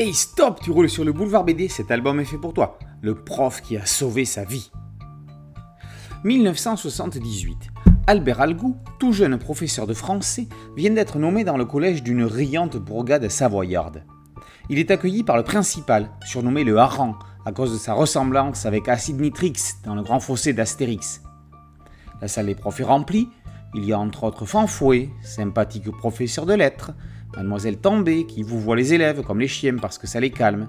Hey stop, tu roules sur le boulevard BD, cet album est fait pour toi. Le prof qui a sauvé sa vie. 1978. Albert Algou, tout jeune professeur de français, vient d'être nommé dans le collège d'une riante bourgade savoyarde. Il est accueilli par le principal, surnommé le Hareng, à cause de sa ressemblance avec Acide Nitrix dans le grand fossé d'Astérix. La salle des profs est remplie, il y a entre autres Fanfouet, sympathique professeur de lettres, Mademoiselle Tambay qui vous voit les élèves comme les chiens parce que ça les calme,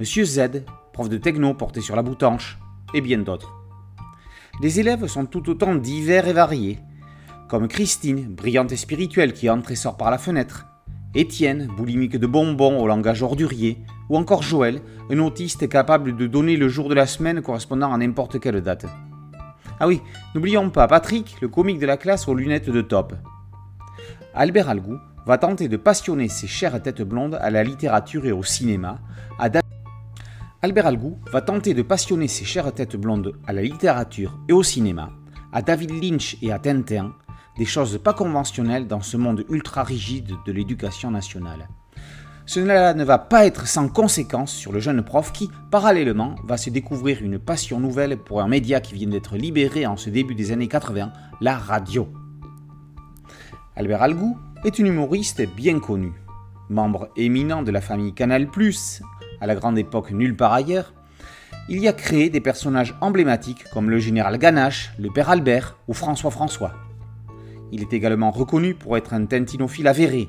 Monsieur Z, prof de techno porté sur la boutanche, et bien d'autres. Les élèves sont tout autant divers et variés, comme Christine, brillante et spirituelle qui entre et sort par la fenêtre, Étienne, boulimique de bonbons au langage ordurier, ou encore Joël, un autiste capable de donner le jour de la semaine correspondant à n'importe quelle date. Ah oui, n'oublions pas Patrick, le comique de la classe aux lunettes de top. Albert Algou va tenter de passionner ses chères têtes blondes à la littérature et au cinéma. Albert Algou va tenter de passionner ses chères têtes blondes à la littérature et au cinéma, à David Lynch et à Tintin, des choses pas conventionnelles dans ce monde ultra rigide de l'éducation nationale. Cela ne va pas être sans conséquence sur le jeune prof qui, parallèlement, va se découvrir une passion nouvelle pour un média qui vient d'être libéré en ce début des années 80, la radio. Albert Algou est un humoriste bien connu. Membre éminent de la famille Canal+, à la grande époque nulle part ailleurs, il y a créé des personnages emblématiques comme le général Ganache, le père Albert ou François François. Il est également reconnu pour être un tintinophile avéré.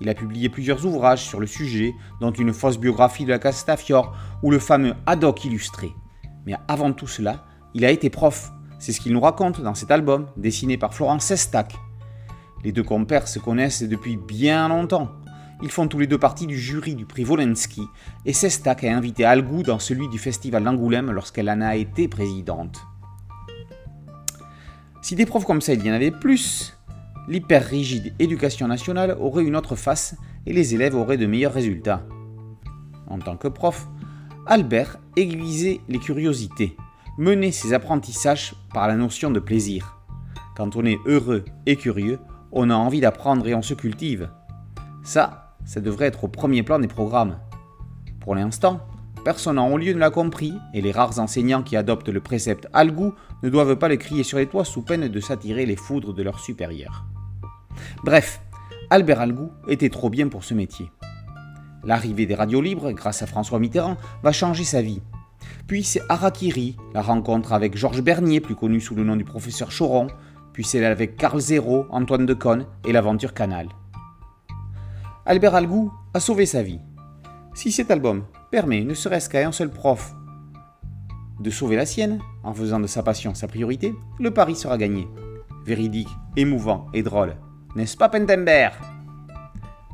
Il a publié plusieurs ouvrages sur le sujet, dont une fausse biographie de la Castafiore ou le fameux Haddock illustré. Mais avant tout cela, il a été prof. C'est ce qu'il nous raconte dans cet album, dessiné par Florence Sestac, les deux compères se connaissent depuis bien longtemps. Ils font tous les deux partie du jury du prix Wolensky et Sestak a invité Algou dans celui du festival d'Angoulême lorsqu'elle en a été présidente. Si des profs comme ça il y en avait plus, l'hyper rigide éducation nationale aurait une autre face et les élèves auraient de meilleurs résultats. En tant que prof, Albert aiguisait les curiosités, menait ses apprentissages par la notion de plaisir. Quand on est heureux et curieux, on a envie d'apprendre et on se cultive. Ça, ça devrait être au premier plan des programmes. Pour l'instant, personne en haut lieu ne l'a compris, et les rares enseignants qui adoptent le précepte Algou ne doivent pas le crier sur les toits sous peine de s'attirer les foudres de leurs supérieurs. Bref, Albert Algou était trop bien pour ce métier. L'arrivée des radios libres, grâce à François Mitterrand, va changer sa vie. Puis c'est Harakiri, la rencontre avec Georges Bernier, plus connu sous le nom du professeur Choron, puis celle avec Carl Zéro, Antoine Decaune et l'aventure Canal. Albert Algou a sauvé sa vie. Si cet album permet, ne serait-ce qu'à un seul prof, de sauver la sienne, en faisant de sa passion sa priorité, le pari sera gagné. Véridique, émouvant et drôle. N'est-ce pas Pentember?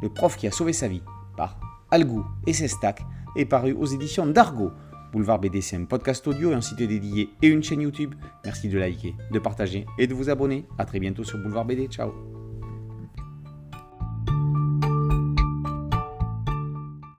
Le prof qui a sauvé sa vie, par Algou et Sestac, est paru aux éditions d'Argo, Boulevard BD, c'est un podcast audio et un site dédié et une chaîne YouTube. Merci de liker, de partager et de vous abonner. A très bientôt sur Boulevard BD. Ciao